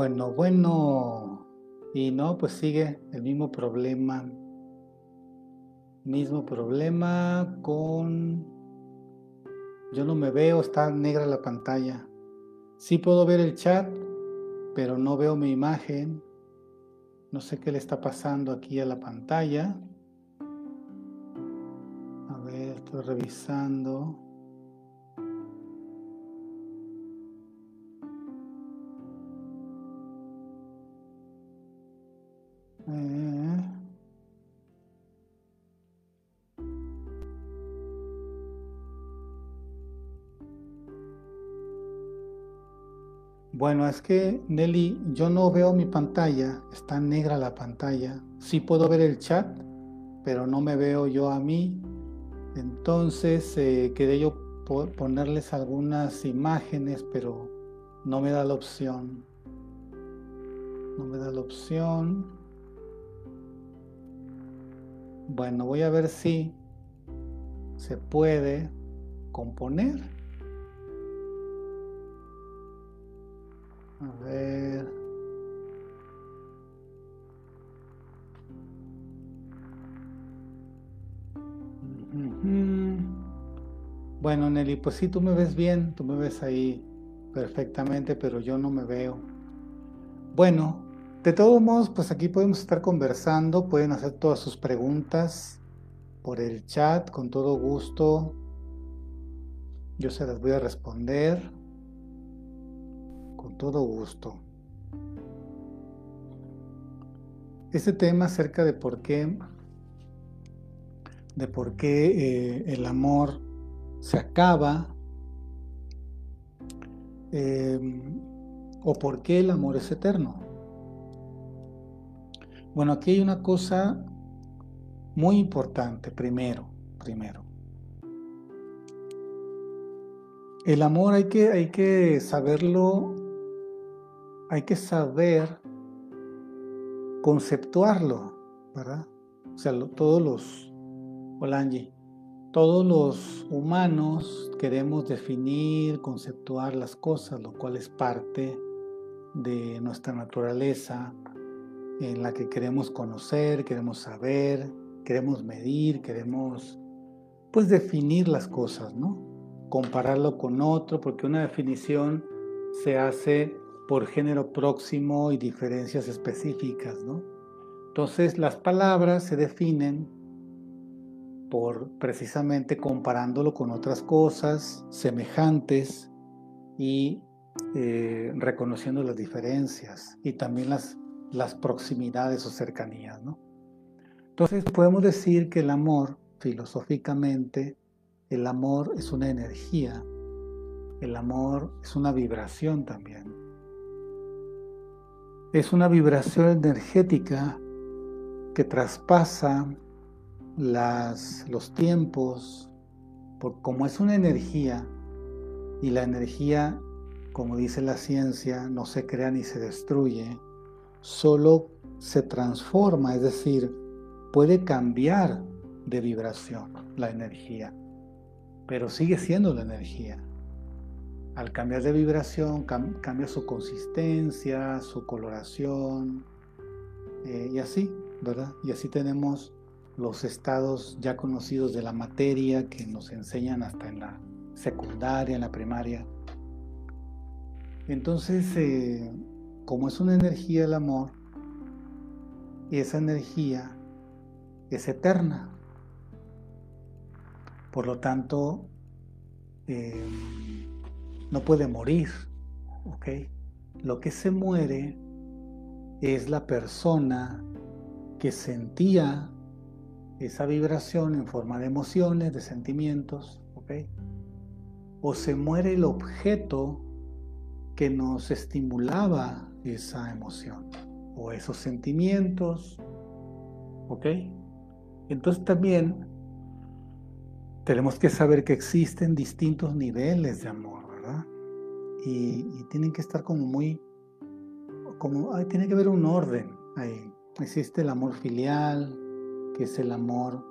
Bueno, bueno. Y no, pues sigue el mismo problema. Mismo problema con... Yo no me veo, está negra la pantalla. Sí puedo ver el chat, pero no veo mi imagen. No sé qué le está pasando aquí a la pantalla. A ver, estoy revisando. Bueno, es que Nelly, yo no veo mi pantalla, está negra la pantalla. Sí puedo ver el chat, pero no me veo yo a mí. Entonces eh, quería yo ponerles algunas imágenes, pero no me da la opción. No me da la opción. Bueno, voy a ver si se puede componer. A ver. Bueno, Nelly, pues sí, tú me ves bien, tú me ves ahí perfectamente, pero yo no me veo. Bueno, de todos modos, pues aquí podemos estar conversando, pueden hacer todas sus preguntas por el chat con todo gusto. Yo se las voy a responder con todo gusto. Este tema acerca de por qué, de por qué eh, el amor se acaba em, o por qué el amor es eterno. Bueno, aquí hay una cosa muy importante, primero, primero. El amor hay que, hay que saberlo, hay que saber conceptuarlo, ¿verdad? O sea, todos los, hola todos los humanos queremos definir, conceptuar las cosas, lo cual es parte de nuestra naturaleza, en la que queremos conocer, queremos saber, queremos medir, queremos pues definir las cosas, ¿no? Compararlo con otro, porque una definición se hace por género próximo y diferencias específicas, ¿no? Entonces las palabras se definen por precisamente comparándolo con otras cosas semejantes y eh, reconociendo las diferencias y también las las proximidades o cercanías, ¿no? Entonces podemos decir que el amor, filosóficamente, el amor es una energía, el amor es una vibración también. Es una vibración energética que traspasa los tiempos, por, como es una energía, y la energía, como dice la ciencia, no se crea ni se destruye, solo se transforma, es decir, puede cambiar de vibración la energía, pero sigue siendo la energía. Al cambiar de vibración cambia su consistencia, su coloración eh, y así, ¿verdad? Y así tenemos los estados ya conocidos de la materia que nos enseñan hasta en la secundaria, en la primaria. Entonces, eh, como es una energía el amor, esa energía es eterna. Por lo tanto, eh, no puede morir. ¿ok? Lo que se muere es la persona que sentía esa vibración en forma de emociones, de sentimientos, ¿ok? O se muere el objeto que nos estimulaba esa emoción o esos sentimientos. ¿Ok? Entonces también tenemos que saber que existen distintos niveles de amor, ¿verdad? Y, tienen que estar como muy, como, tiene que haber un orden ahí. Existe el amor filial, que es el amor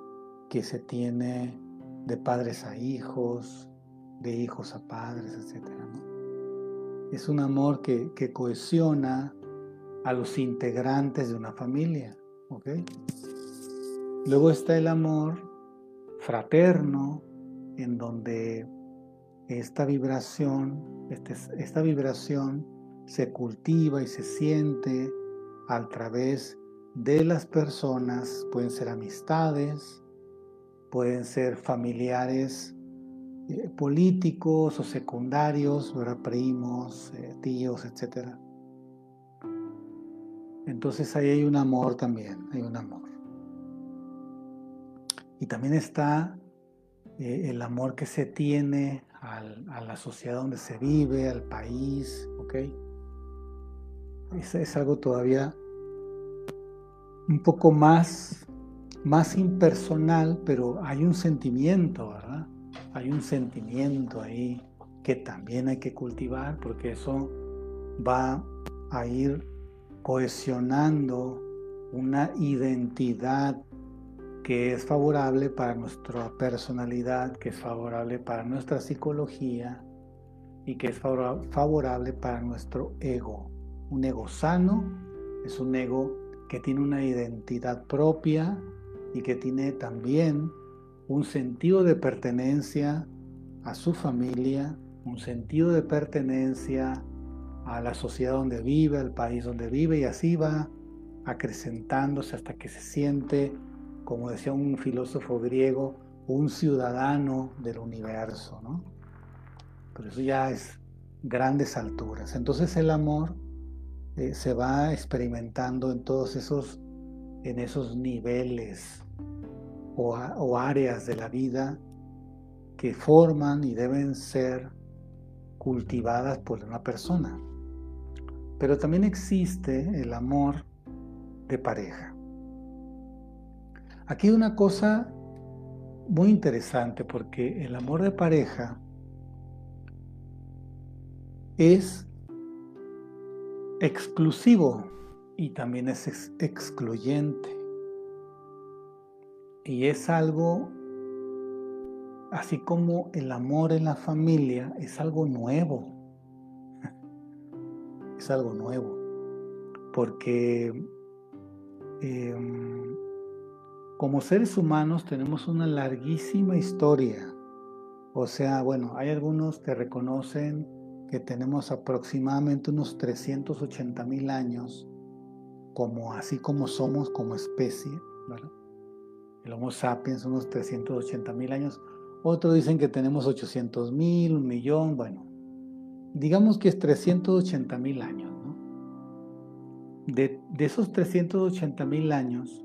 que se tiene de padres a hijos, de hijos a padres, etc. es un amor que, que cohesiona a los integrantes de una familia. ¿ok? Luego está el amor fraterno, en donde esta vibración, este, esta vibración se cultiva y se siente a través de las personas, pueden ser amistades, pueden ser familiares eh, políticos o secundarios, primos, eh, tíos, etc. Entonces ahí hay un amor también, hay un amor. Y también está eh, el amor que se tiene a la sociedad donde se vive, al país, ¿ok? Es, es algo todavía un poco más, más impersonal, pero hay un sentimiento, ¿verdad? Hay un sentimiento ahí que también hay que cultivar porque eso va a ir cohesionando una identidad que es favorable para nuestra personalidad, que es favorable para nuestra psicología y que es favorable para nuestro ego. Un ego sano es un ego que tiene una identidad propia y que tiene también un sentido de pertenencia a su familia, un sentido de pertenencia a la sociedad donde vive, al país donde vive y así va acrecentándose hasta que se siente como decía un filósofo griego, un ciudadano del universo, ¿no? Pero eso ya es grandes alturas. Entonces el amor eh, se va experimentando en todos esos, en esos niveles o, o áreas de la vida que forman y deben ser cultivadas por una persona. Pero también existe el amor de pareja. Aquí hay una cosa muy interesante porque el amor de pareja es exclusivo y también es excluyente. Y es algo, así como el amor en la familia, es algo nuevo. Es algo nuevo. Porque em, como seres humanos tenemos una larguísima historia. O sea, bueno, hay algunos que reconocen que tenemos aproximadamente unos 380 mil años, como así como somos como especie, El Homo sapiens, unos 380 mil años. Otros dicen que tenemos 800 mil, un millón, bueno, digamos que es 380 mil años, De, de esos 380 mil años,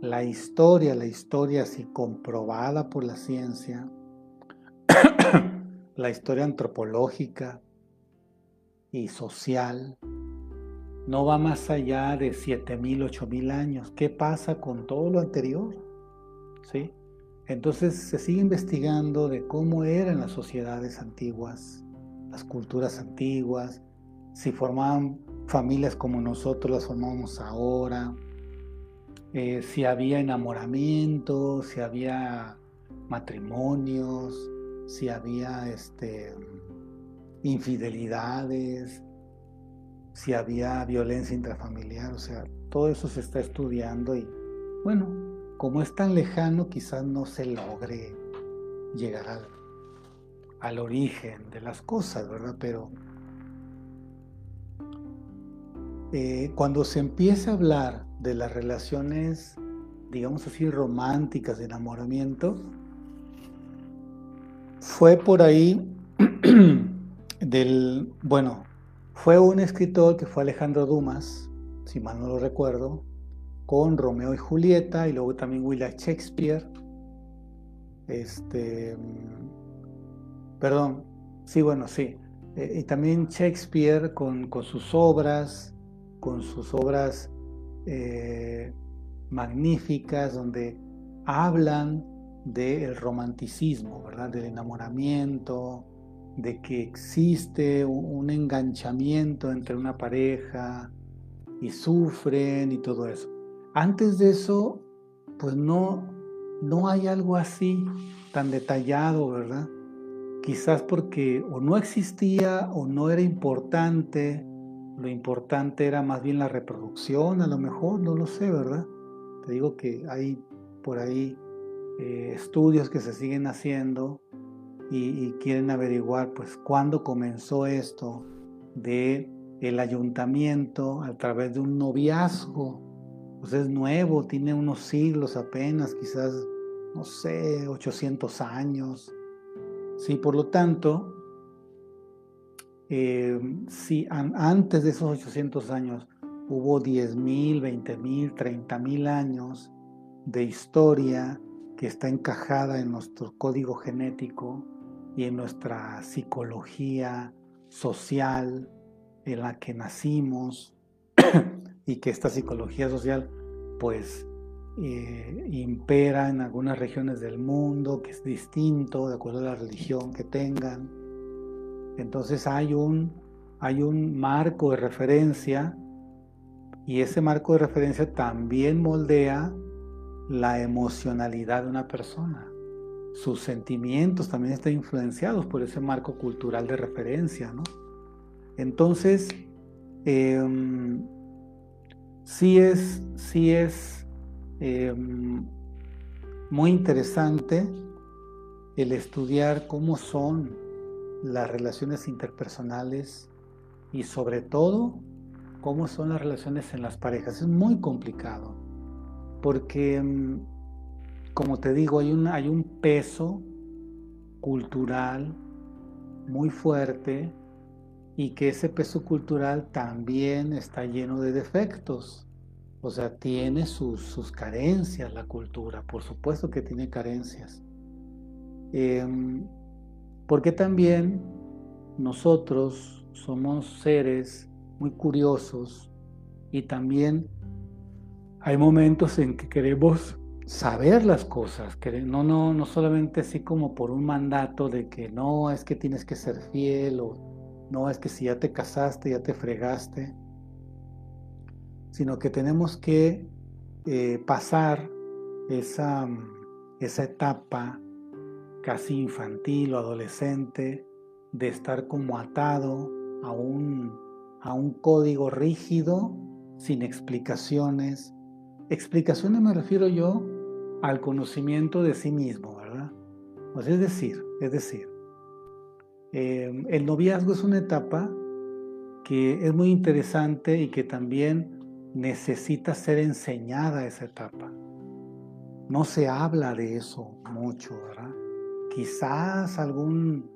la historia, la historia así comprobada por la ciencia, la historia antropológica y social, no va más allá de 7.000, 8.000 años. ¿Qué pasa con todo lo anterior? ¿Sí? Entonces se sigue investigando de cómo eran las sociedades antiguas, las culturas antiguas, si formaban familias como nosotros las formamos ahora, eh, si había enamoramiento, si había matrimonios, si había este, infidelidades, si había violencia intrafamiliar, o sea, todo eso se está estudiando y bueno, como es tan lejano, quizás no se logre llegar al, origen de las cosas, ¿verdad? Pero Eh, cuando se empieza a hablar de las relaciones, digamos así, románticas de enamoramiento, fue por ahí del, bueno, fue un escritor que fue Alejandro Dumas, si mal no lo recuerdo, con Romeo y Julieta y luego también William Shakespeare. Este, perdón, sí, bueno, sí. Eh, y también Shakespeare con, con sus obras, con sus obras eh, magníficas donde hablan del romanticismo, ¿verdad? Del enamoramiento, de que existe un enganchamiento entre una pareja y sufren y todo eso. Antes de eso, pues no, no hay algo así tan detallado, ¿verdad? quizás porque o no existía o no era importante, lo importante era más bien la reproducción, a lo mejor, no lo sé, ¿verdad? Te digo que hay por ahí eh, estudios que se siguen haciendo y, quieren averiguar pues cuándo comenzó esto de el ayuntamiento a través de un noviazgo. Pues es nuevo, tiene unos siglos apenas, quizás, no sé, 800 años. Sí, por lo tanto, eh, si antes de esos 800 años hubo 10.000, 20.000, 30.000 años de historia que está encajada en nuestro código genético y en nuestra psicología social en la que nacimos y que esta psicología social pues eh, impera en algunas regiones del mundo, que es distinto de acuerdo a la religión que tengan. Entonces hay un, hay un marco de referencia y ese marco de referencia también moldea la emocionalidad de una persona. Sus sentimientos también están influenciados por ese marco cultural de referencia, ¿no? Entonces, em, sí es, sí es em, muy interesante el estudiar cómo son las relaciones interpersonales y sobre todo cómo son las relaciones en las parejas. Es muy complicado porque, em, como te digo, hay un, hay un peso cultural muy fuerte y que ese peso cultural también está lleno de defectos. O sea, tiene sus, sus carencias la cultura, por supuesto que tiene carencias. Em, porque también nosotros somos seres muy curiosos y también hay momentos en que queremos saber las cosas, no, no, no solamente así como por un mandato de que no, es que tienes que ser fiel o no es que si ya te casaste, ya te fregaste, sino que tenemos que eh, pasar esa, esa etapa casi infantil o adolescente de estar como atado a un, a un código rígido, sin explicaciones. Explicaciones me refiero yo al conocimiento de sí mismo, ¿verdad? Pues es decir, es decir, Em, el noviazgo es una etapa que es muy interesante y que también necesita ser enseñada esa etapa. No se habla de eso mucho, ¿verdad? Quizás algún,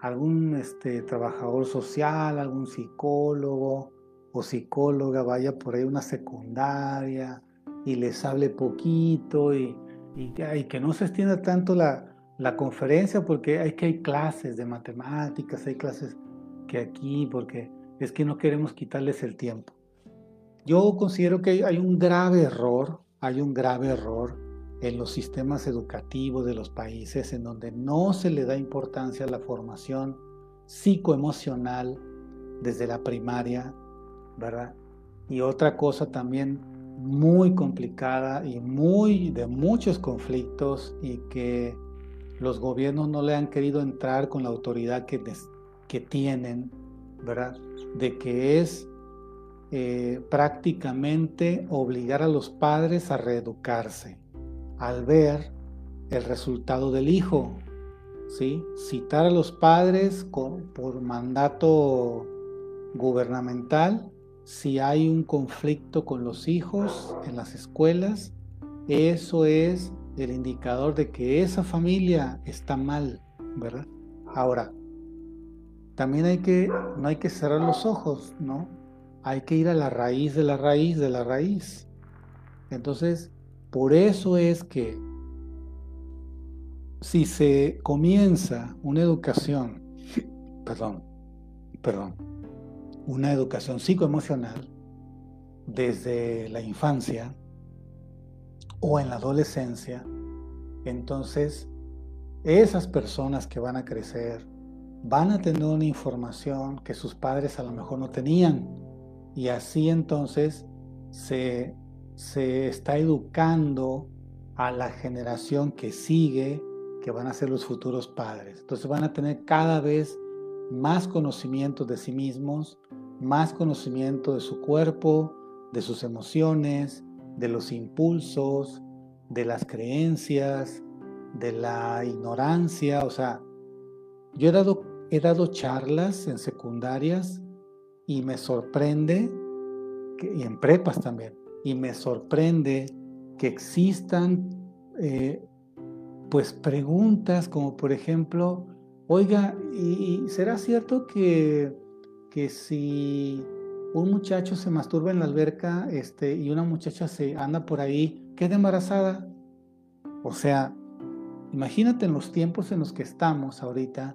algún este, trabajador social, algún psicólogo o psicóloga vaya por ahí una secundaria y les hable poquito y, y que no se extienda tanto la, la conferencia porque hay que hay clases de matemáticas, hay clases que aquí, porque es que no queremos quitarles el tiempo. Yo considero que hay un grave error, hay un grave error en los sistemas educativos de los países en donde no se le da importancia a la formación psicoemocional desde la primaria, ¿verdad? Y otra cosa también muy complicada y muy de muchos conflictos y que los gobiernos no le han querido entrar con la autoridad que, que tienen, ¿verdad? De que es eh, prácticamente obligar a los padres a reeducarse al ver el resultado del hijo, ¿sí? Citar a los padres por mandato gubernamental si hay un conflicto con los hijos en las escuelas, eso es el indicador de que esa familia está mal, ¿verdad? Ahora, también hay que, no hay que cerrar los ojos, ¿no? Hay que ir a la raíz de la raíz de la raíz. Entonces, por eso es que si se comienza una educación, perdón, perdón, una educación psicoemocional desde la infancia, o en la adolescencia, entonces esas personas que van a crecer van a tener una información que sus padres a lo mejor no tenían. Y así entonces se, se está educando a la generación que sigue, que van a ser los futuros padres. Entonces van a tener cada vez más conocimiento de sí mismos, más conocimiento de su cuerpo, de sus emociones, de los impulsos, de las creencias, de la ignorancia. O sea, yo he dado, he dado charlas en secundarias y me sorprende, y en prepas también, y me sorprende que existan eh, pues preguntas como por ejemplo, oiga, ¿y, será cierto que, que si un muchacho se masturba en la alberca este, y una muchacha se anda por ahí, queda embarazada? O sea, imagínate en los tiempos en los que estamos ahorita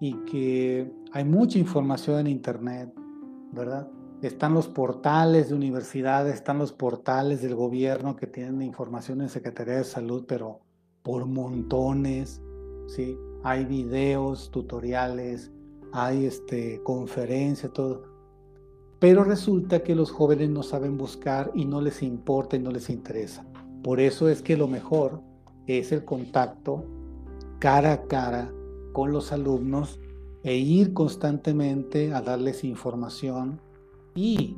y que hay mucha información en Internet, ¿verdad? Están los portales de universidades, están los portales del gobierno que tienen información en Secretaría de Salud, pero por montones, ¿sí? Hay videos, tutoriales, hay este, conferencias, todo. Pero resulta que los jóvenes no saben buscar y no les importa y no les interesa. Por eso es que lo mejor es el contacto cara a cara con los alumnos e ir constantemente a darles información y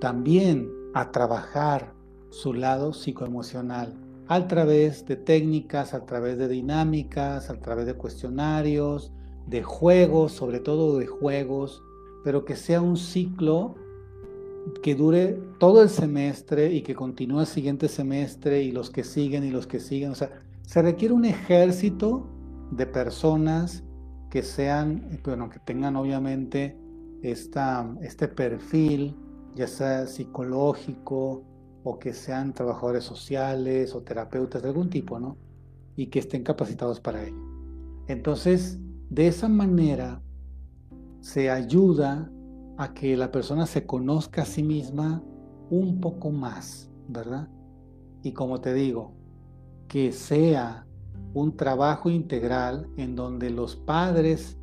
también a trabajar su lado psicoemocional a través de técnicas, a través de dinámicas, a través de cuestionarios, de juegos, sobre todo de juegos, pero que sea un ciclo que dure todo el semestre y que continúe el siguiente semestre y los que siguen y los que siguen. O sea, se requiere un ejército de personas que sean, bueno, que tengan obviamente esta, este perfil, ya sea psicológico, o que sean trabajadores sociales o terapeutas de algún tipo, ¿no? Y que estén capacitados para ello. Entonces, de esa manera se ayuda a que la persona se conozca a sí misma un poco más, ¿verdad? Y como te digo, que sea un trabajo integral en donde los padres,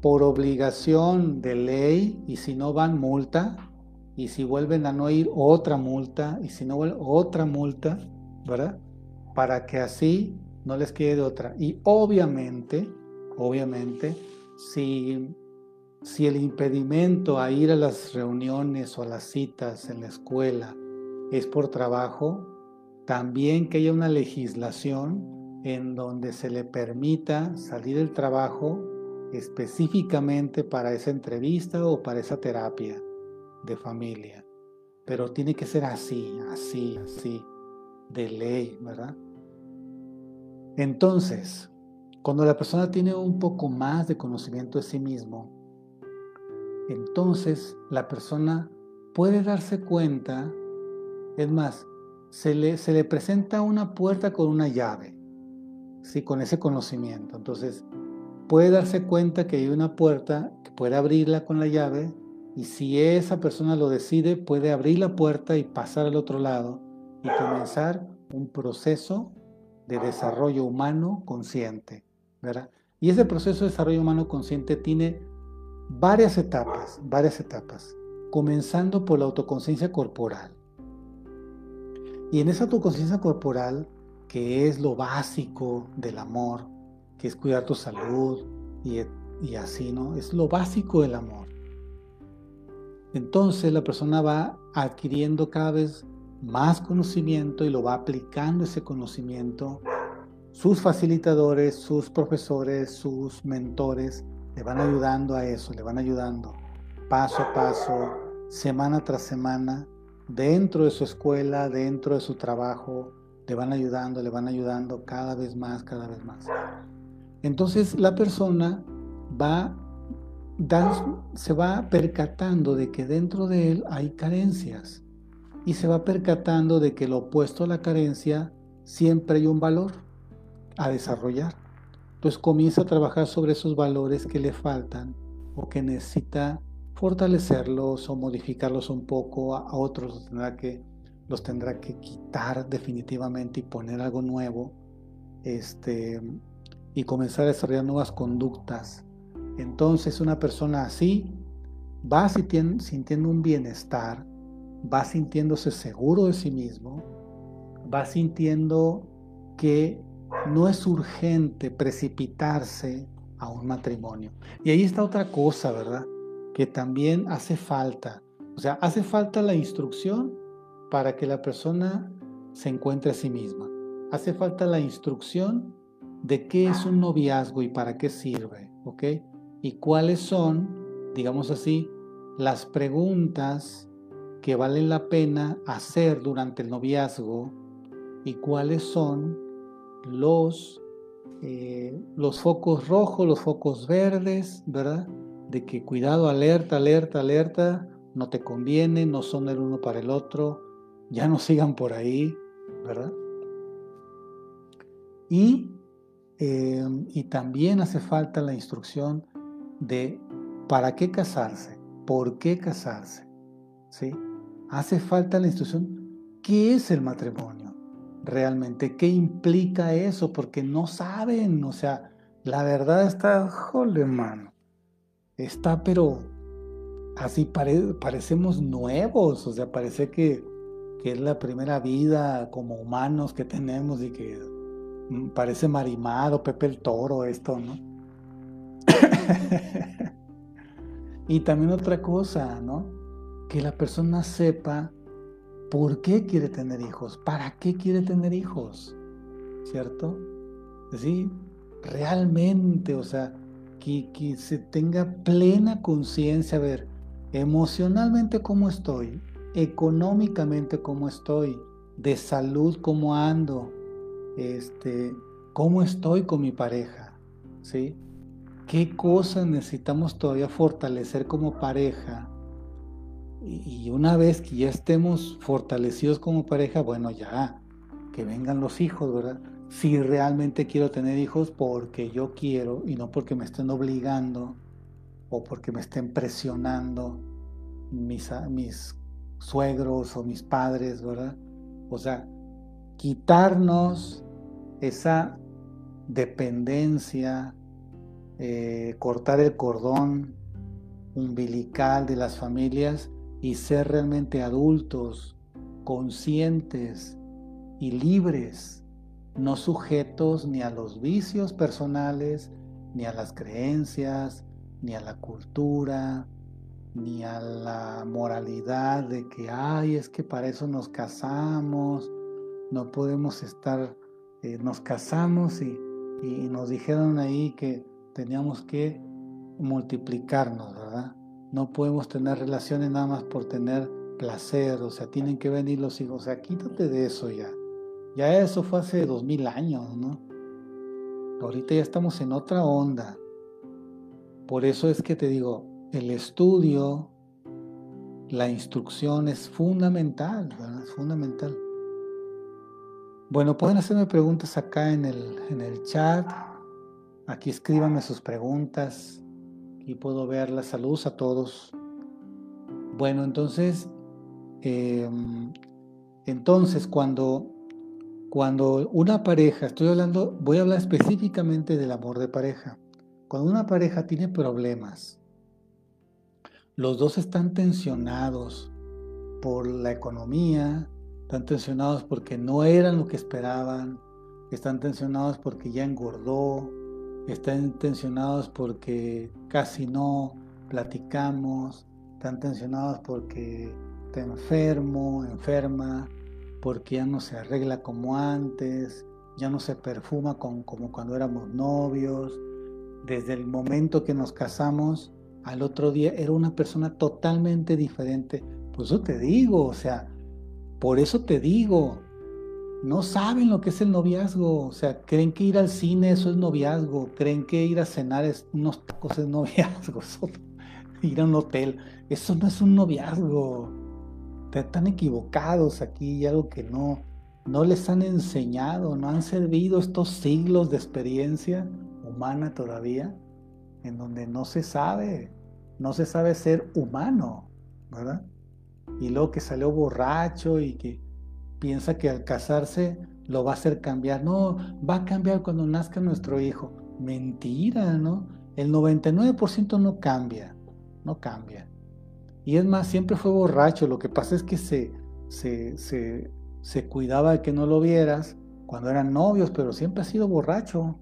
por obligación de ley, y si no van multa, y si vuelven a no ir, otra multa, y si no vuelven, otra multa, ¿verdad? Para que así no les quede otra. Y obviamente, obviamente, si, si el impedimento a ir a las reuniones o a las citas en la escuela es por trabajo, también que haya una legislación en donde se le permita salir del trabajo específicamente para esa entrevista o para esa terapia de familia. Pero tiene que ser así, así, así, de ley, ¿verdad? Entonces, cuando la persona tiene un poco más de conocimiento de sí mismo, entonces la persona puede darse cuenta, es más, se le, se le presenta una puerta con una llave, ¿sí? con ese conocimiento. Entonces, puede darse cuenta que hay una puerta que puede abrirla con la llave y si esa persona lo decide, puede abrir la puerta y pasar al otro lado y comenzar un proceso de desarrollo humano consciente, ¿verdad? Y ese proceso de desarrollo humano consciente tiene varias etapas, varias etapas, comenzando por la autoconciencia corporal. Y en esa autoconciencia corporal, que es lo básico del amor, que es cuidar tu salud y, y así, ¿no? Es lo básico del amor. Entonces la persona va adquiriendo cada vez más conocimiento y lo va aplicando ese conocimiento. Sus facilitadores, sus profesores, sus mentores le van ayudando a eso, le van ayudando paso a paso, semana tras semana, dentro de su escuela, dentro de su trabajo, le van ayudando, le van ayudando cada vez más, cada vez más. Entonces la persona va se va percatando de que dentro de él hay carencias y se va percatando de que lo opuesto a la carencia siempre hay un valor a desarrollar. Entonces comienza a trabajar sobre esos valores que le faltan o que necesita fortalecerlos o modificarlos un poco, a otros los tendrá que, los tendrá que quitar definitivamente y poner algo nuevo este, y comenzar a desarrollar nuevas conductas entonces una persona así va sintiendo un bienestar, va sintiéndose seguro de sí mismo, va sintiendo que no es urgente precipitarse a un matrimonio. Y ahí está otra cosa, ¿verdad? Que también hace falta. O sea, hace falta la instrucción para que la persona se encuentre a sí misma. Hace falta la instrucción de qué es un noviazgo y para qué sirve, ¿ok? Y cuáles son, digamos así, las preguntas que valen la pena hacer durante el noviazgo y cuáles son los, eh, los focos rojos, los focos verdes, ¿verdad? De que cuidado, alerta, alerta, alerta, no te conviene, no son el uno para el otro, ya no sigan por ahí, ¿verdad? Y, eh, y también hace falta la instrucción de para qué casarse, por qué casarse, ¿sí? Hace falta la instrucción, ¿qué es el matrimonio? Realmente, ¿qué implica eso? Porque no saben, o sea, la verdad está, jole, mano, está, pero así parecemos nuevos, o sea, parece que, que, es la primera vida como humanos que tenemos y que parece marimado, Pepe el Toro, esto, ¿no? y también otra cosa, ¿no? Que la persona sepa por qué quiere tener hijos, para qué quiere tener hijos, ¿cierto? Sí, realmente, o sea, que, que se tenga plena conciencia, a ver, emocionalmente cómo estoy, económicamente cómo estoy, de salud cómo ando, este, cómo estoy con mi pareja, ¿sí? ¿Qué cosas necesitamos todavía fortalecer como pareja? Y una vez que ya estemos fortalecidos como pareja, bueno, ya, que vengan los hijos, ¿verdad? Si realmente quiero tener hijos porque yo quiero y no porque me estén obligando o porque me estén presionando mis, mis suegros o mis padres, ¿verdad? O sea, quitarnos esa dependencia, eh, cortar el cordón umbilical de las familias y ser realmente adultos, conscientes y libres, no sujetos ni a los vicios personales, ni a las creencias, ni a la cultura, ni a la moralidad de que, ay, es que para eso nos casamos, no podemos estar, eh, nos casamos y, y nos dijeron ahí que teníamos que multiplicarnos, ¿verdad? No podemos tener relaciones nada más por tener placer, o sea, tienen que venir los hijos, o sea, quítate de eso ya. Ya eso fue hace dos mil años, ¿no? Ahorita ya estamos en otra onda. Por eso es que te digo, el estudio, la instrucción es fundamental, ¿verdad? Es fundamental. Bueno, pueden hacerme preguntas acá en el, en el chat. Aquí escríbanme sus preguntas y puedo ver la salud a todos. Bueno, entonces, em, entonces cuando cuando una pareja, estoy hablando, voy a hablar específicamente del amor de pareja. Cuando una pareja tiene problemas, los dos están tensionados por la economía, están tensionados porque no eran lo que esperaban, están tensionados porque ya engordó, están tensionados porque casi no platicamos, están tensionados porque está enfermo, enferma, porque ya no se arregla como antes, ya no se perfuma como cuando éramos novios. Desde el momento que nos casamos, al otro día era una persona totalmente diferente. Por eso te digo, o sea, por eso te digo, no saben lo que es el noviazgo, o sea, creen que ir al cine eso es noviazgo, creen que ir a cenar es unos tacos es noviazgo, ir a un hotel, eso no es un noviazgo. Están equivocados aquí y algo que no, no les han enseñado, no han servido estos siglos de experiencia humana todavía, en donde no se sabe, no se sabe ser humano, ¿verdad? Y luego que salió borracho y que piensa que al casarse lo va a hacer cambiar. No, va a cambiar cuando nazca nuestro hijo. Mentira, ¿no? El 99% no cambia, no cambia. Y es más, siempre fue borracho. Lo que pasa es que se, se, se, se cuidaba de que no lo vieras cuando eran novios, pero siempre ha sido borracho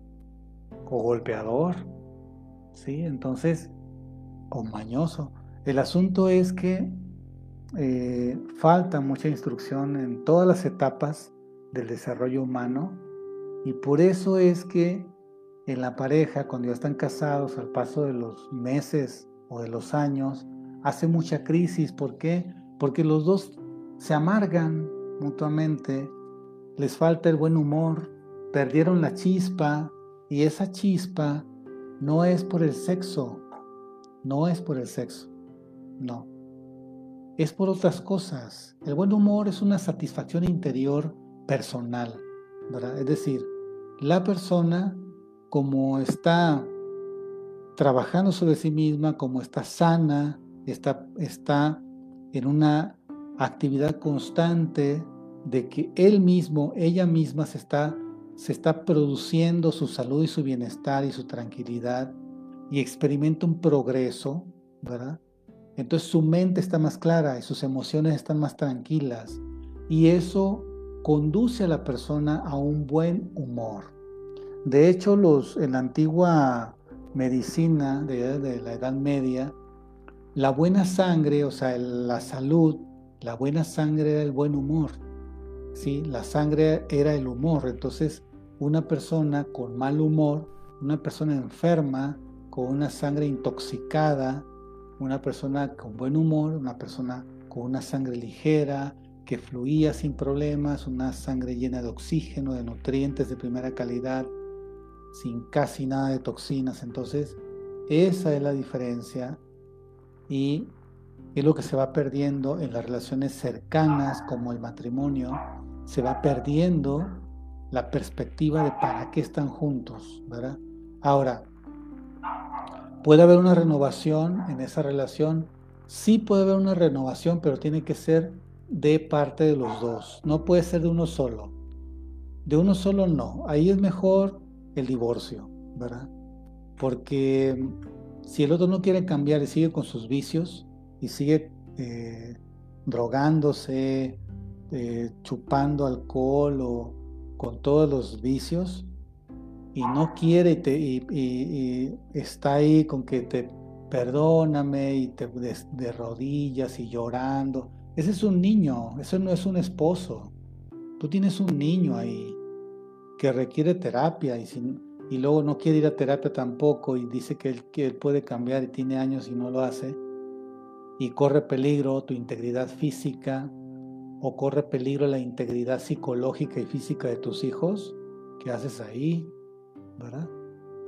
o golpeador, ¿sí? Entonces, o mañoso. El asunto es que eh, falta mucha instrucción en todas las etapas del desarrollo humano y por eso es que en la pareja, cuando ya están casados, al paso de los meses o de los años, hace mucha crisis. ¿Por qué? Porque los dos se amargan mutuamente, les falta el buen humor, perdieron la chispa y esa chispa no es por el sexo, no es por el sexo, no. Es por otras cosas. El buen humor es una satisfacción interior personal, ¿verdad? Es decir, la persona como está trabajando sobre sí misma, como está sana, está, está en una actividad constante de que él mismo, ella misma se está, se está produciendo su salud y su bienestar y su tranquilidad y experimenta un progreso, ¿verdad? Entonces su mente está más clara y sus emociones están más tranquilas y eso conduce a la persona a un buen humor. De hecho, los, en la antigua medicina de, la Edad Media, la buena sangre, o sea, la salud, la buena sangre era el buen humor. ¿sí? La sangre era el humor. Entonces, una persona con mal humor, una persona enferma, con una sangre intoxicada, una persona con buen humor, una persona con una sangre ligera, que fluía sin problemas, una sangre llena de oxígeno, de nutrientes de primera calidad, sin casi nada de toxinas. Entonces, esa es la diferencia y es lo que se va perdiendo en las relaciones cercanas como el matrimonio, se va perdiendo la perspectiva de para qué están juntos, ¿verdad? Ahora, ¿puede haber una renovación en esa relación? Sí puede haber una renovación, pero tiene que ser de parte de los dos, no puede ser de uno solo. De uno solo no, ahí es mejor el divorcio, ¿verdad? Porque si el otro no quiere cambiar y sigue con sus vicios y sigue eh, drogándose, eh, chupando alcohol o con todos los vicios y no quiere y, te, y, está ahí con que te perdóname y te de, rodillas y llorando. Ese es un niño, eso no es un esposo. Tú tienes un niño ahí que requiere terapia y, y luego no quiere ir a terapia tampoco y dice que él, que él puede cambiar y tiene años y no lo hace y corre peligro tu integridad física o corre peligro la integridad psicológica y física de tus hijos, ¿qué haces ahí?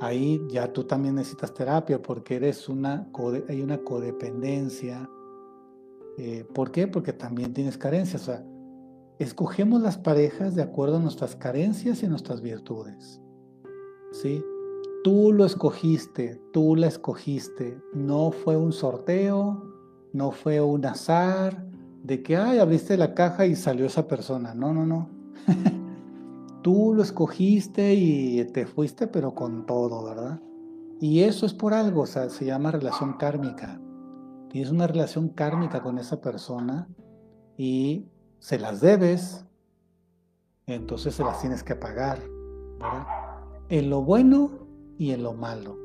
Ahí ya tú también necesitas terapia porque eres una, hay una codependencia. Eh, ¿Por qué? Porque también tienes carencias. O sea, escogemos las parejas de acuerdo a nuestras carencias y nuestras virtudes. ¿Sí? Tú lo escogiste, tú la escogiste. No fue un sorteo, no fue un azar de que, ay, abriste la caja y salió esa persona. No, no, no. Tú lo escogiste y te fuiste, pero con todo, ¿verdad? Y eso es por algo, o sea, se llama relación kármica. Tienes una relación kármica con esa persona y se las debes, entonces se las tienes que pagar, ¿verdad? En lo bueno y en lo malo.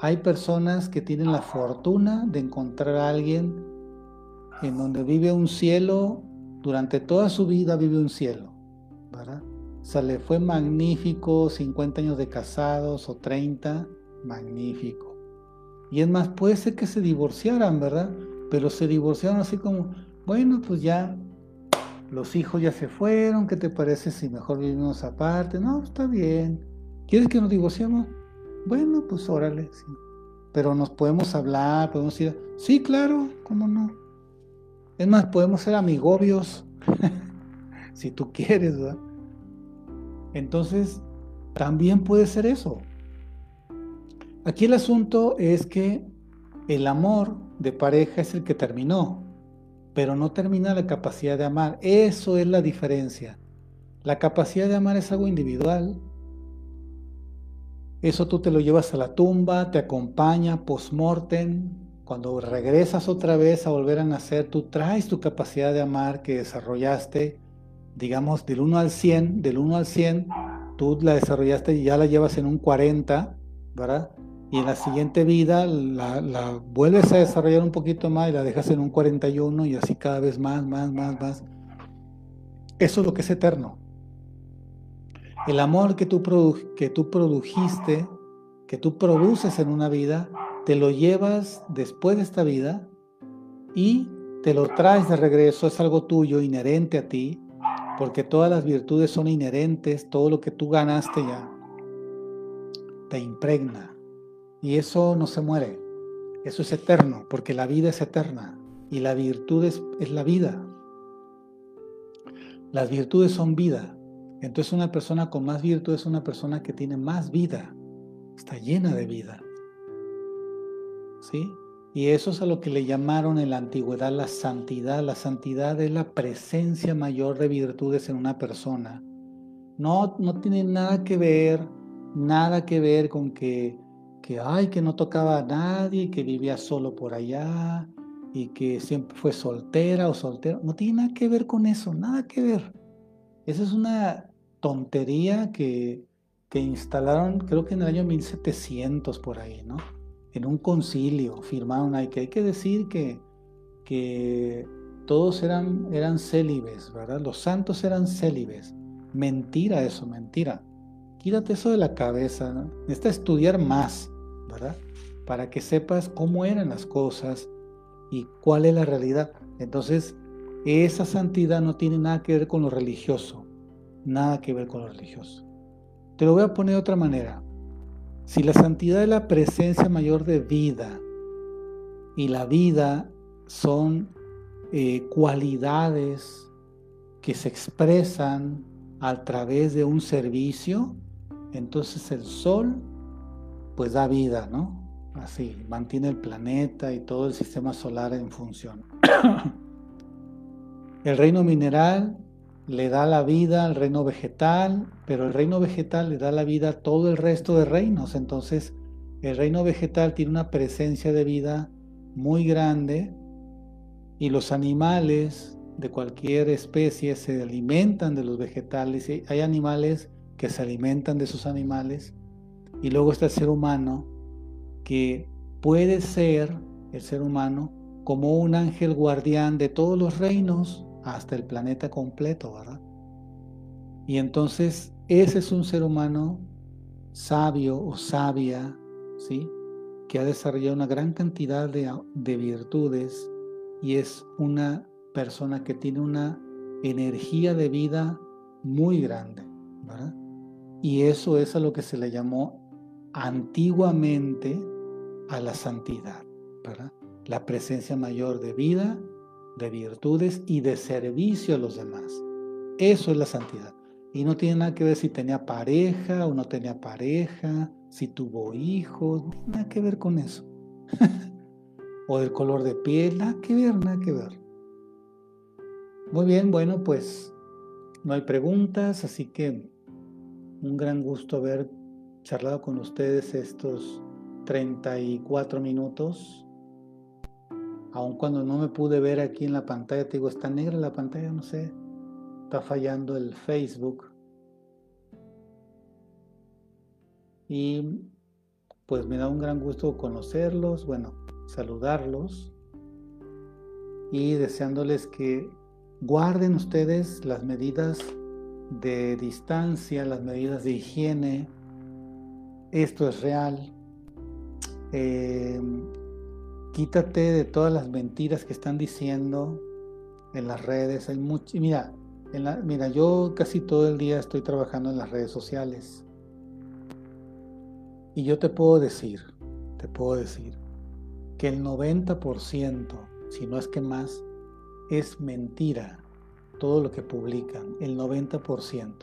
Hay personas que tienen la fortuna de encontrar a alguien en donde vive un cielo, durante toda su vida vive un cielo, ¿verdad? O sea, le fue magnífico, 50 años de casados o 30, magnífico. Y es más, puede ser que se divorciaran, ¿verdad? Pero se divorciaron así como, bueno, pues ya los hijos ya se fueron, ¿qué te parece si mejor vivimos aparte? No, está bien. ¿Quieres que nos divorciemos? Bueno, pues órale, sí. Pero nos podemos hablar, podemos ir. Sí, claro, ¿cómo no? Es más, podemos ser amigobios, si tú quieres, ¿verdad? Entonces, también puede ser eso. Aquí el asunto es que el amor de pareja es el que terminó, pero no termina la capacidad de amar. Eso es la diferencia. La capacidad de amar es algo individual eso tú te lo llevas a la tumba, te acompaña post-mortem. Cuando regresas otra vez a volver a nacer, tú traes tu capacidad de amar que desarrollaste digamos, del 1 al 100, del 1 al 100, tú la desarrollaste y ya la llevas en un 40, ¿verdad? Y en la siguiente vida la, vuelves a desarrollar un poquito más y la dejas en un 41 y así cada vez más, más, más, más. Eso es lo que es eterno. El amor que tú, que tú produjiste, que tú produces en una vida, te lo llevas después de esta vida y te lo traes de regreso, es algo tuyo, inherente a ti, porque todas las virtudes son inherentes, todo lo que tú ganaste ya te impregna. Y eso no se muere, eso es eterno, porque la vida es eterna y la virtud es, la vida. Las virtudes son vida. Entonces una persona con más virtud es una persona que tiene más vida, está llena de vida. ¿Sí? Y eso es a lo que le llamaron en la antigüedad la santidad. La santidad es la presencia mayor de virtudes en una persona. No, no tiene nada que ver, nada que ver con que, que, ay, que no tocaba a nadie, que vivía solo por allá y que siempre fue soltera o soltero. No tiene nada que ver con eso, nada que ver. Esa es una tontería que, que instalaron, creo que en el año 1700 por ahí, ¿no? En un concilio firmaron ahí que hay que decir que, que todos eran, eran célibes, ¿verdad? Los santos eran célibes. Mentira eso, mentira. Quítate eso de la cabeza. ¿no? Necesitas estudiar más, ¿verdad? Para que sepas cómo eran las cosas y cuál es la realidad. Entonces, esa santidad no tiene nada que ver con lo religioso. Nada que ver con lo religioso. Te lo voy a poner de otra manera. Si la santidad es la presencia mayor de vida y la vida son eh, cualidades que se expresan a través de un servicio, entonces el sol pues da vida, ¿no? Así, mantiene el planeta y todo el sistema solar en función. el reino mineral le da la vida al reino vegetal, pero el reino vegetal le da la vida a todo el resto de reinos. Entonces, el reino vegetal tiene una presencia de vida muy grande y los animales de cualquier especie se alimentan de los vegetales. Hay animales que se alimentan de esos animales. Y luego está el ser humano que puede ser, el ser humano, como un ángel guardián de todos los reinos hasta el planeta completo, ¿verdad? Y entonces ese es un ser humano sabio o sabia, ¿sí? Que ha desarrollado una gran cantidad de, de virtudes y es una persona que tiene una energía de vida muy grande, ¿verdad? Y eso es a lo que se le llamó antiguamente a la santidad, ¿verdad? La presencia mayor de vida de virtudes y de servicio a los demás. Eso es la santidad. Y no tiene nada que ver si tenía pareja o no tenía pareja, si tuvo hijos, nada que ver con eso. o del color de piel, nada que ver, nada que ver. Muy bien, bueno, pues no hay preguntas, así que un gran gusto haber charlado con ustedes estos 34 minutos aun cuando no me pude ver aquí en la pantalla, te digo, está negra la pantalla, no sé, está fallando el Facebook. Y pues me da un gran gusto conocerlos, bueno, saludarlos y deseándoles que guarden ustedes las medidas de distancia, las medidas de higiene. Esto es real. Eh, quítate de todas las mentiras que están diciendo en las redes. Hay mira, mira, yo casi todo el día estoy trabajando en las redes sociales. Y yo te puedo decir, te puedo decir, que el 90%, si no es que más, es mentira todo lo que publican, el 90%.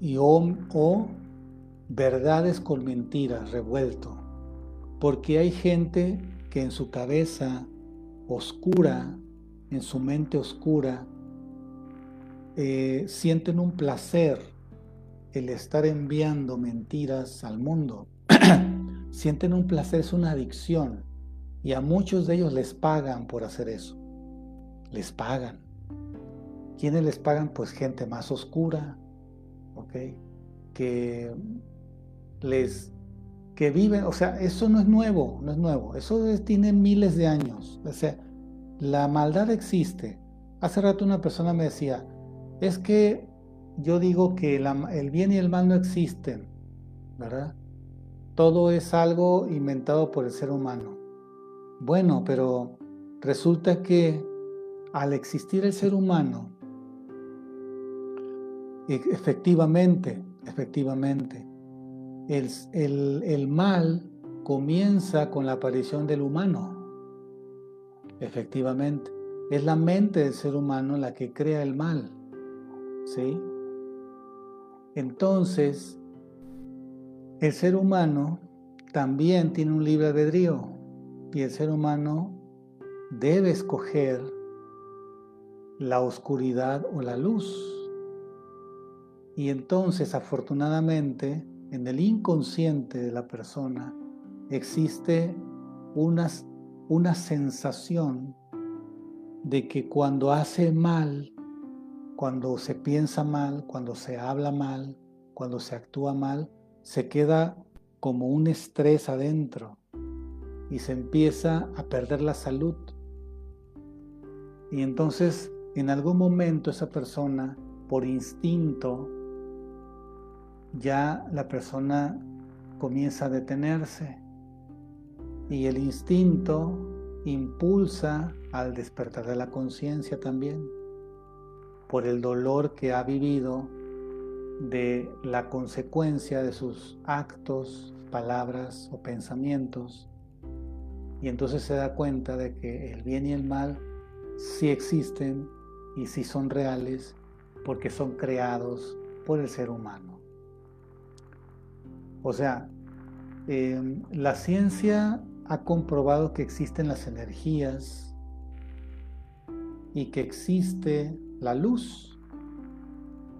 Y o, o verdades con mentiras revuelto porque hay gente que en su cabeza oscura, en su mente oscura, eh, sienten un placer el estar enviando mentiras al mundo. sienten un placer, es una adicción. Y a muchos de ellos les pagan por hacer eso. Les pagan. ¿Quiénes les pagan? Pues gente más oscura, ¿ok? Que les viven, o sea, eso no es nuevo, no es nuevo, eso tiene miles de años, o sea, la maldad existe. Hace rato una persona me decía, es que yo digo que el bien y el mal no existen, ¿verdad? Todo es algo inventado por el ser humano. Bueno, pero resulta que al existir el ser humano, e, efectivamente, efectivamente, el, mal comienza con la aparición del humano. Efectivamente, es la mente del ser humano la que crea el mal. ¿Sí? Entonces, el ser humano también tiene un libre albedrío y el ser humano debe escoger la oscuridad o la luz. Y entonces, afortunadamente, en el inconsciente de la persona existe una, una sensación de que cuando hace mal, cuando se piensa mal, cuando se habla mal, cuando se actúa mal, se queda como un estrés adentro y se empieza a perder la salud. Y entonces en algún momento esa persona, por instinto, ya la persona comienza a detenerse y el instinto impulsa al despertar de la conciencia también por el dolor que ha vivido de la consecuencia de sus actos, palabras o pensamientos. Y entonces se da cuenta de que el bien y el mal sí existen y sí son reales porque son creados por el ser humano. O sea, em, la ciencia ha comprobado que existen las energías y que existe la luz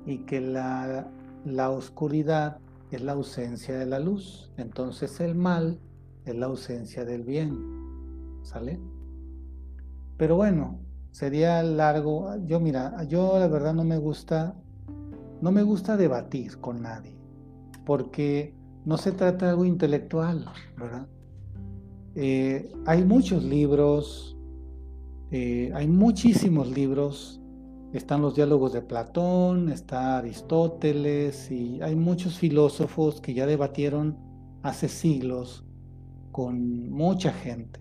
y que la, la oscuridad es la ausencia de la luz. Entonces el mal es la ausencia del bien. ¿Sale? Pero bueno, sería largo. Yo mira, yo la verdad no me gusta, no me gusta debatir con nadie, porque no se trata de algo intelectual, ¿verdad? Eh, hay muchos libros, eh, hay muchísimos libros están los diálogos de Platón, está Aristóteles y hay muchos filósofos que ya debatieron hace siglos con mucha gente.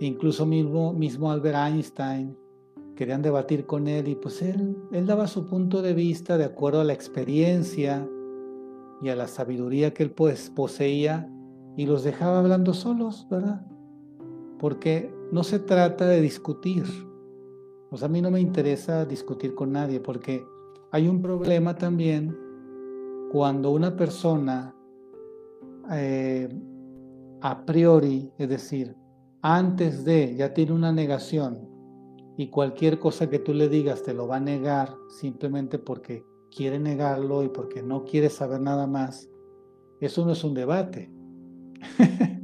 Incluso mismo, mismo Albert Einstein querían debatir con él y pues él, él daba su punto de vista de acuerdo a la experiencia y a la sabiduría que él pues poseía y los dejaba hablando solos, ¿verdad? Porque no se trata de discutir, pues a mí no me interesa discutir con nadie porque hay un problema también cuando una persona eh, a priori, es decir, antes de ya tiene una negación y cualquier cosa que tú le digas te lo va a negar simplemente porque quiere negarlo y porque no quiere saber nada más, eso no es un debate.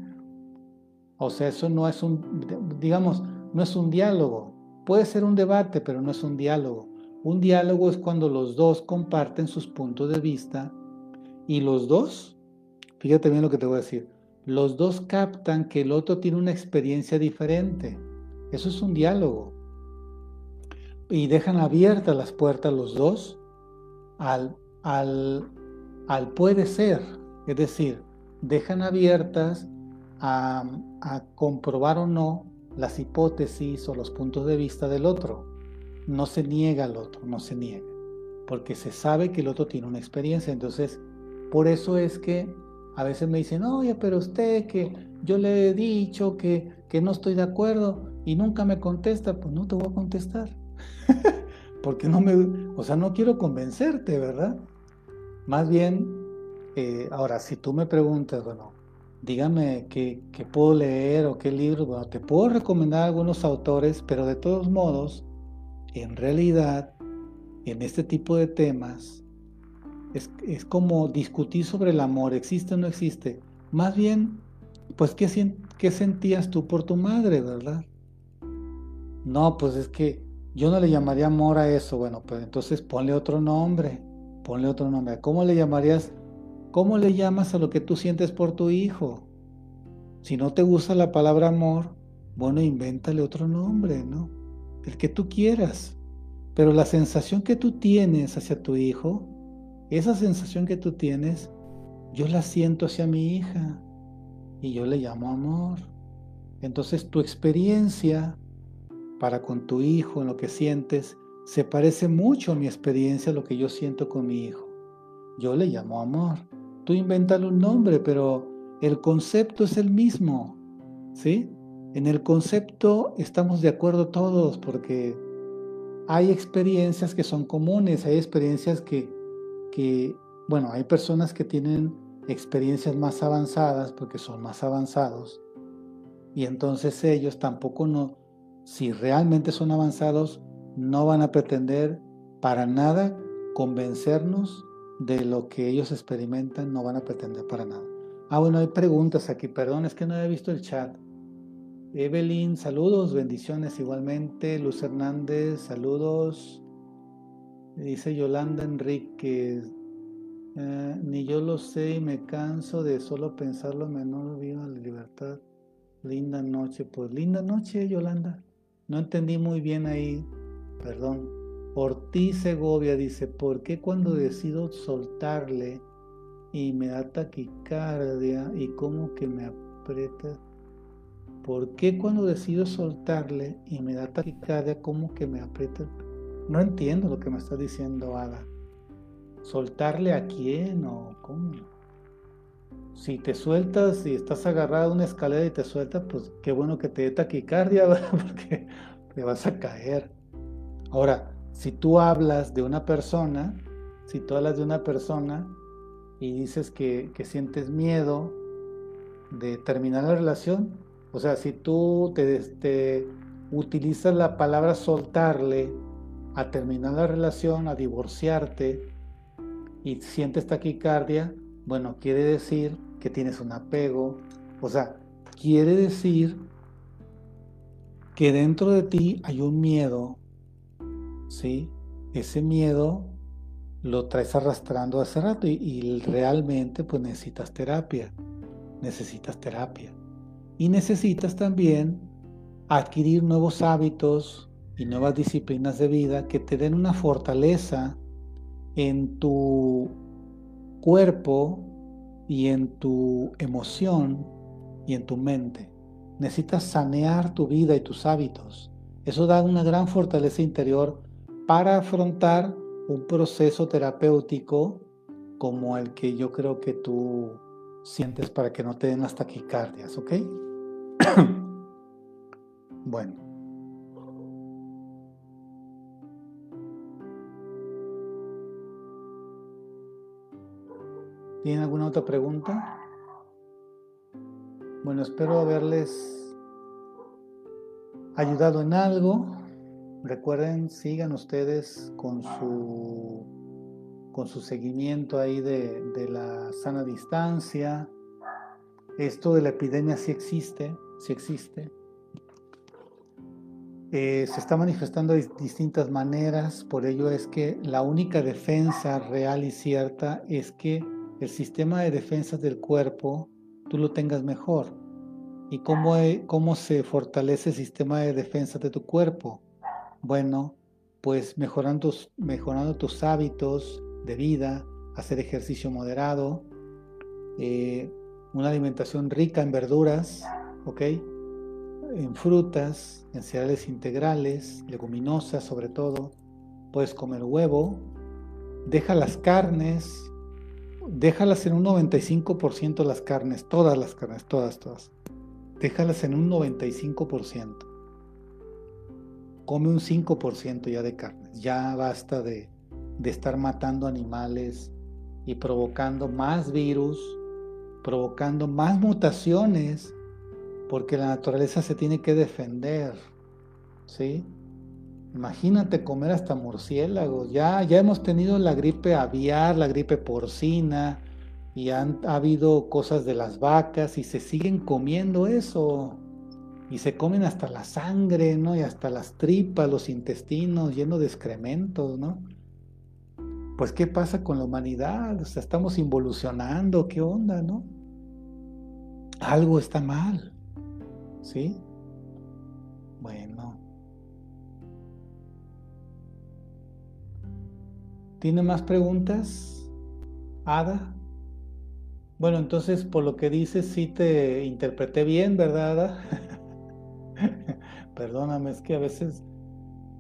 o sea, eso no es un, digamos, no es un diálogo. Puede ser un debate, pero no es un diálogo. Un diálogo es cuando los dos comparten sus puntos de vista y los dos, fíjate bien lo que te voy a decir, los dos captan que el otro tiene una experiencia diferente. Eso es un diálogo. Y dejan abiertas las puertas los dos al, al, al puede ser. Es decir, dejan abiertas a, comprobar o no las hipótesis o los puntos de vista del otro. No se niega al otro, no se niega, porque se sabe que el otro tiene una experiencia. Entonces, por eso es que a veces me dicen, oye, pero usted que yo le he dicho que, que no estoy de acuerdo y nunca me contesta, pues no te voy a contestar. porque no me, o sea, no quiero convencerte, ¿verdad? Más bien, eh, ahora, si tú me preguntas, bueno, dígame qué, puedo leer o qué libro. Bueno, te puedo recomendar algunos autores, pero de todos modos, en realidad, en este tipo de temas, es, como discutir sobre el amor, existe o no existe. Más bien, pues, ¿qué, ¿qué sentías tú por tu madre, verdad? No, pues es que yo no le llamaría amor a eso. Bueno, pues entonces ponle otro nombre. Ponle otro nombre. ¿Cómo le llamarías? ¿Cómo le llamas a lo que tú sientes por tu hijo? Si no te gusta la palabra amor, bueno, invéntale otro nombre, ¿no? El que tú quieras. Pero la sensación que tú tienes hacia tu hijo, esa sensación que tú tienes, yo la siento hacia mi hija y yo le llamo amor. Entonces tu experiencia para con tu hijo, en lo que sientes, se parece mucho a mi experiencia, lo que yo siento con mi hijo. Yo le llamo amor. Tú invéntale un nombre, pero el concepto es el mismo. ¿Sí? En el concepto estamos de acuerdo todos porque hay experiencias que son comunes, hay experiencias que, que, bueno, hay personas que tienen experiencias más avanzadas porque son más avanzados y entonces ellos tampoco no, si realmente son avanzados, no van a pretender para nada convencernos de lo que ellos experimentan, no van a pretender para nada. Ah, bueno, hay preguntas aquí, perdón, es que no he visto el chat. Evelyn, saludos, bendiciones igualmente. Luz Hernández, saludos. Dice Yolanda Enrique, eh, ni yo lo sé y me canso de solo pensarlo, menor viva la libertad. Linda noche, pues linda noche, Yolanda. No entendí muy bien ahí, perdón. Ortiz Segovia dice, ¿por qué cuando decido soltarle y me da taquicardia y como que me aprieta? ¿Por qué cuando decido soltarle y me da taquicardia como que me aprieta? No entiendo lo que me está diciendo Ada. ¿Soltarle a quién o cómo? Si te sueltas y estás agarrado a una escalera y te sueltas, pues qué bueno que te dé taquicardia, ¿verdad? porque te vas a caer. Ahora, si tú hablas de una persona, si tú hablas de una persona y dices que, sientes miedo de terminar la relación, o sea, si tú te utilizas la palabra soltarle a terminar la relación, a divorciarte y sientes taquicardia, bueno, quiere decir tienes un apego. O sea, quiere decir que dentro de ti hay un miedo, ¿sí? Ese miedo lo traes arrastrando hace rato y, y realmente pues necesitas terapia, necesitas terapia. Y necesitas también adquirir nuevos hábitos y nuevas disciplinas de vida que te den una fortaleza en tu cuerpo y en tu emoción y en tu mente. Necesitas sanear tu vida y tus hábitos. Eso da una gran fortaleza interior para afrontar un proceso terapéutico como el que yo creo que tú sientes para que no te den las taquicardias, ¿ok? bueno. ¿Tienen alguna otra pregunta? Bueno, espero haberles ayudado en algo. Recuerden, sigan ustedes con su, con su seguimiento ahí de, la sana distancia. Esto de la epidemia sí existe, sí existe. Eh, se está manifestando de distintas maneras, por ello es que la única defensa real y cierta es que el sistema de defensas del cuerpo tú lo tengas mejor. ¿Y cómo, cómo se fortalece el sistema de defensa de tu cuerpo? Bueno, pues mejorando, mejorando tus hábitos de vida, hacer ejercicio moderado, eh, una alimentación rica en verduras, ¿ok? En frutas, en cereales integrales, leguminosas sobre todo. Puedes comer huevo, deja las carnes, déjalas en un 95% las carnes, todas las carnes, todas, todas. Déjalas en un 95%. Come un 5% ya de carnes. Ya basta de, de estar matando animales y provocando más virus, provocando más mutaciones, porque la naturaleza se tiene que defender. ¿Sí? Imagínate comer hasta murciélagos. Ya, ya hemos tenido la gripe aviar, la gripe porcina, y han ha habido cosas de las vacas y se siguen comiendo eso. y se comen hasta la sangre, ¿no? Y hasta las tripas, los intestinos llenos de excrementos, ¿no? Pues ¿qué pasa con la humanidad? O sea, estamos involucionando, ¿qué onda, no? Algo está mal, ¿sí? Bueno. ¿Tiene más preguntas? Ada. Bueno, entonces por lo que dices sí te interpreté bien, ¿verdad, Ada? Perdóname, es que a veces,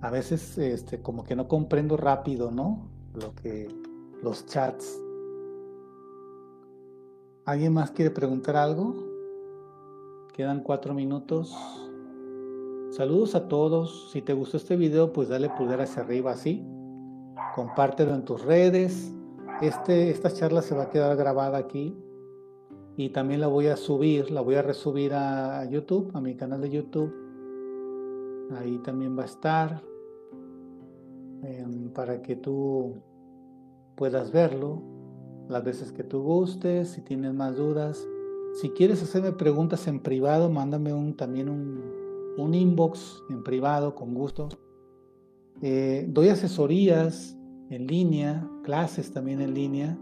a veces, este, como que no comprendo rápido, ¿no? Lo que, los chats. ¿Alguien más quiere preguntar algo? Quedan cuatro minutos. Saludos a todos. Si te gustó este video, pues dale pulgar hacia arriba así. Compártelo en tus redes. Este, esta charla se va a quedar grabada aquí y también la voy a subir, la voy a resubir a YouTube, a mi canal de YouTube. Ahí también va a estar em, para que tú puedas verlo las veces que tú gustes, si tienes más dudas. Si quieres hacerme preguntas en privado, mándame un, también un, un inbox en privado, con gusto. Eh, doy asesorías en línea, clases también en línea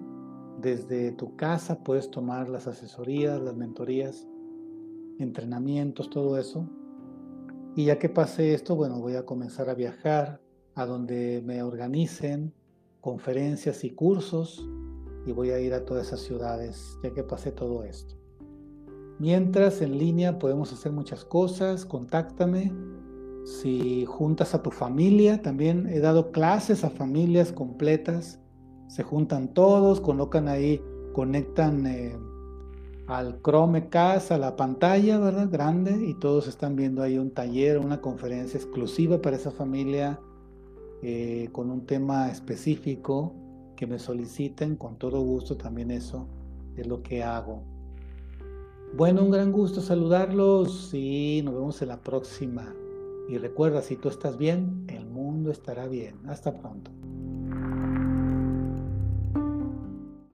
desde tu casa puedes tomar las asesorías, las mentorías, entrenamientos, todo eso. Y ya que pase esto, bueno, voy a comenzar a viajar a donde me organicen conferencias y cursos y voy a ir a todas esas ciudades ya que pase todo esto. Mientras en línea podemos hacer muchas cosas, contáctame. Si juntas a tu familia, también he dado clases a familias completas se juntan todos, colocan ahí, conectan eh, al Chromecast, a la pantalla, ¿verdad? Grande, y todos están viendo ahí un taller, una conferencia exclusiva para esa familia, eh, con un tema específico que me soliciten, con todo gusto también eso es lo que hago. Bueno, un gran gusto saludarlos y nos vemos en la próxima. Y recuerda, si tú estás bien, el mundo estará bien. Hasta pronto.